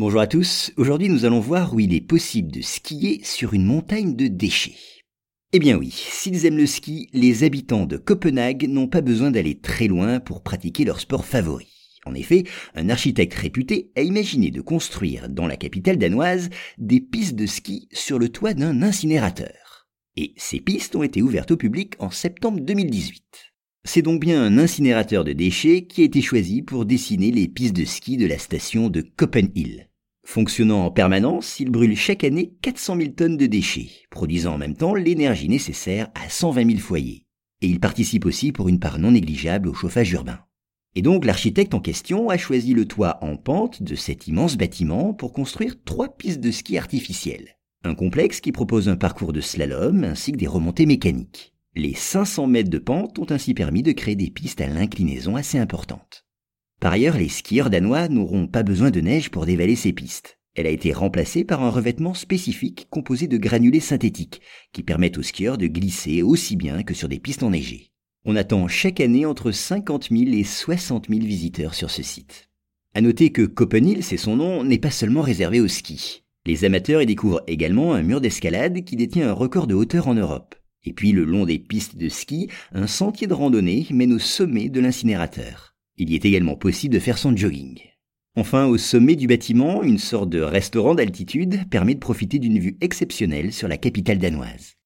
Bonjour à tous, aujourd'hui nous allons voir où il est possible de skier sur une montagne de déchets. Eh bien oui, s'ils aiment le ski, les habitants de Copenhague n'ont pas besoin d'aller très loin pour pratiquer leur sport favori. En effet, un architecte réputé a imaginé de construire dans la capitale danoise des pistes de ski sur le toit d'un incinérateur. Et ces pistes ont été ouvertes au public en septembre 2018. C'est donc bien un incinérateur de déchets qui a été choisi pour dessiner les pistes de ski de la station de Copenhill. Fonctionnant en permanence, il brûle chaque année 400 000 tonnes de déchets, produisant en même temps l'énergie nécessaire à 120 000 foyers. Et il participe aussi pour une part non négligeable au chauffage urbain. Et donc l'architecte en question a choisi le toit en pente de cet immense bâtiment pour construire trois pistes de ski artificielles. Un complexe qui propose un parcours de slalom ainsi que des remontées mécaniques. Les 500 mètres de pente ont ainsi permis de créer des pistes à l'inclinaison assez importante. Par ailleurs, les skieurs danois n'auront pas besoin de neige pour dévaler ces pistes. Elle a été remplacée par un revêtement spécifique composé de granulés synthétiques qui permettent aux skieurs de glisser aussi bien que sur des pistes enneigées. On attend chaque année entre 50 000 et 60 000 visiteurs sur ce site. À noter que Copenhill, c'est son nom, n'est pas seulement réservé au ski. Les amateurs y découvrent également un mur d'escalade qui détient un record de hauteur en Europe. Et puis le long des pistes de ski, un sentier de randonnée mène au sommet de l'incinérateur. Il y est également possible de faire son jogging. Enfin, au sommet du bâtiment, une sorte de restaurant d'altitude permet de profiter d'une vue exceptionnelle sur la capitale danoise.